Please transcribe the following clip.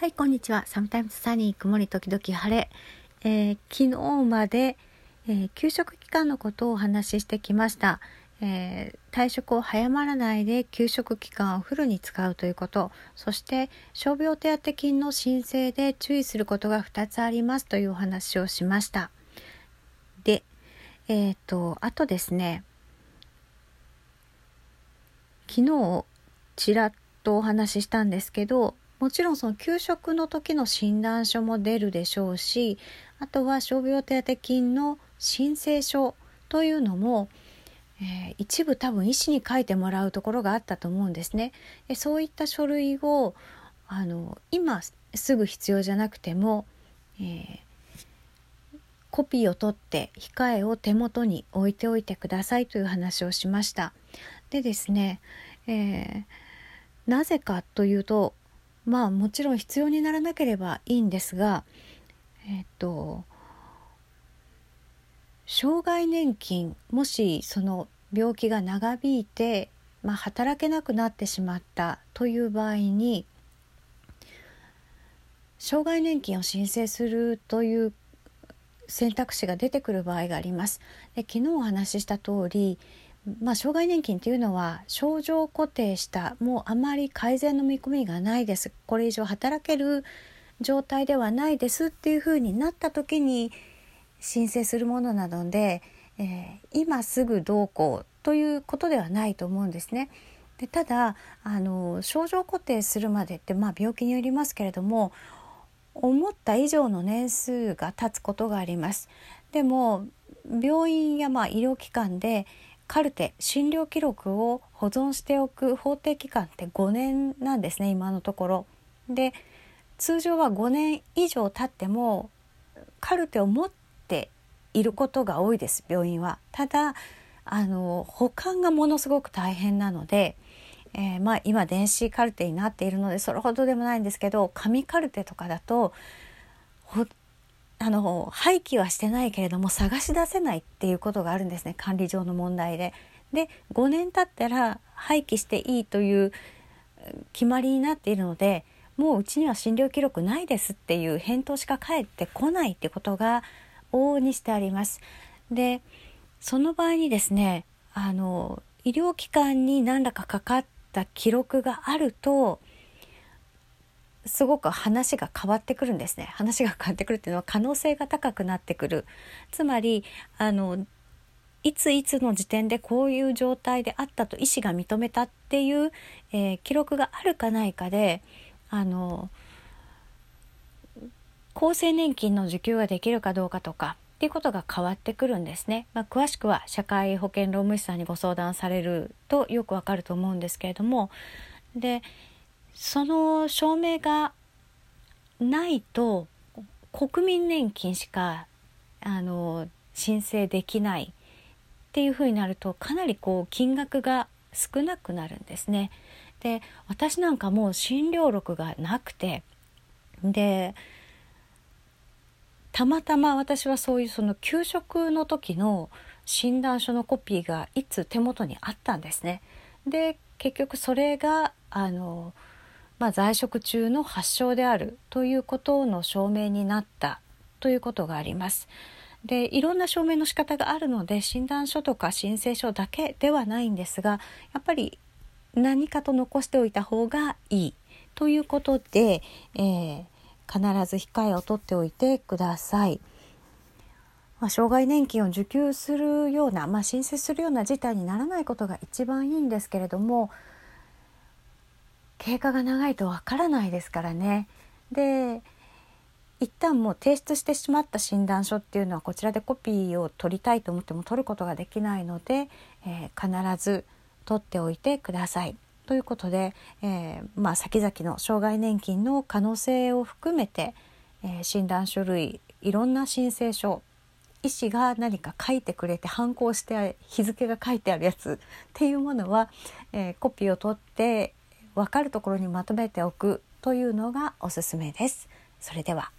はい、こんにちは。サムタイムズサニー、曇り時々晴れ。えー、昨日まで、えー、給食期間のことをお話ししてきました。えー、退職を早まらないで給食期間をフルに使うということ、そして傷病手当金の申請で注意することが2つありますというお話をしました。で、えっ、と、あとですね、昨日ちらっとお話ししたんですけど、もちろんその給食の時の診断書も出るでしょうしあとは傷病手当金の申請書というのも、えー、一部多分医師に書いてもらうところがあったと思うんですね。でそういった書類をあの今すぐ必要じゃなくても、えー、コピーを取って控えを手元に置いておいてくださいという話をしました。でですね、えー、なぜかというとまあもちろん必要にならなければいいんですがえっと障害年金もしその病気が長引いて、まあ、働けなくなってしまったという場合に障害年金を申請するという選択肢が出てくる場合があります。で昨日お話しした通りまあ、障害年金っていうのは症状固定したもうあまり改善の見込みがないですこれ以上働ける状態ではないですっていうふうになった時に申請するものなので、えー、今すぐどうこうということではないと思うんですね。でただあの症状固定するまでって、まあ、病気によりますけれども思った以上の年数が経つことがあります。でも病院やまあ医療機関でカルテ診療記録を保存しておく法定期間って5年なんですね今のところ。で通常は5年以上経ってもカルテを持っていることが多いです病院は。ただあの保管がものすごく大変なので、えー、まあ、今電子カルテになっているのでそれほどでもないんですけど紙カルテとかだとあの廃棄はしてないけれども探し出せないっていうことがあるんですね管理上の問題で。で5年経ったら廃棄していいという決まりになっているのでもううちには診療記録ないですっていう返答しか返ってこないってことが往々にしてあります。でその場合にですねあの医療機関に何らかかかった記録があるとすごく話が変わってくるんですね。話が変わってくるっていうのは可能性が高くなってくる。つまりあのいついつの時点でこういう状態であったと医師が認めたっていう、えー、記録があるかないかであの厚生年金の受給ができるかどうかとかっていうことが変わってくるんですね。まあ、詳しくは社会保険労務士さんにご相談されるとよくわかると思うんですけれども。でその証明がないと国民年金しかあの申請できないっていうふうになるとかなりこう金額が少なくなるんですね。で私なんかもう診療録がなくてでたまたま私はそういうその給食の時の診断書のコピーがいつ手元にあったんですね。で結局それがあのまあ、在職中の発症であるということの証明になったということがあります。でいろんな証明の仕方があるので診断書とか申請書だけではないんですがやっぱり何かと残しておいた方がいいということで、えー、必ず控えを取っておいてください。まあ、障害年金を受給するような、まあ、申請するような事態にならないことが一番いいんですけれども経過が長いとわからないですからね。で一旦もう提出してしまった診断書っていうのはこちらでコピーを取りたいと思っても取ることができないので、えー、必ず取っておいてください。ということで、えー、まあ、先々の障害年金の可能性を含めて、えー、診断書類いろんな申請書医師が何か書いてくれて反抗して日付が書いてあるやつっていうものは、えコピーを取って分かるところにまとめておくというのがおすすめです。それでは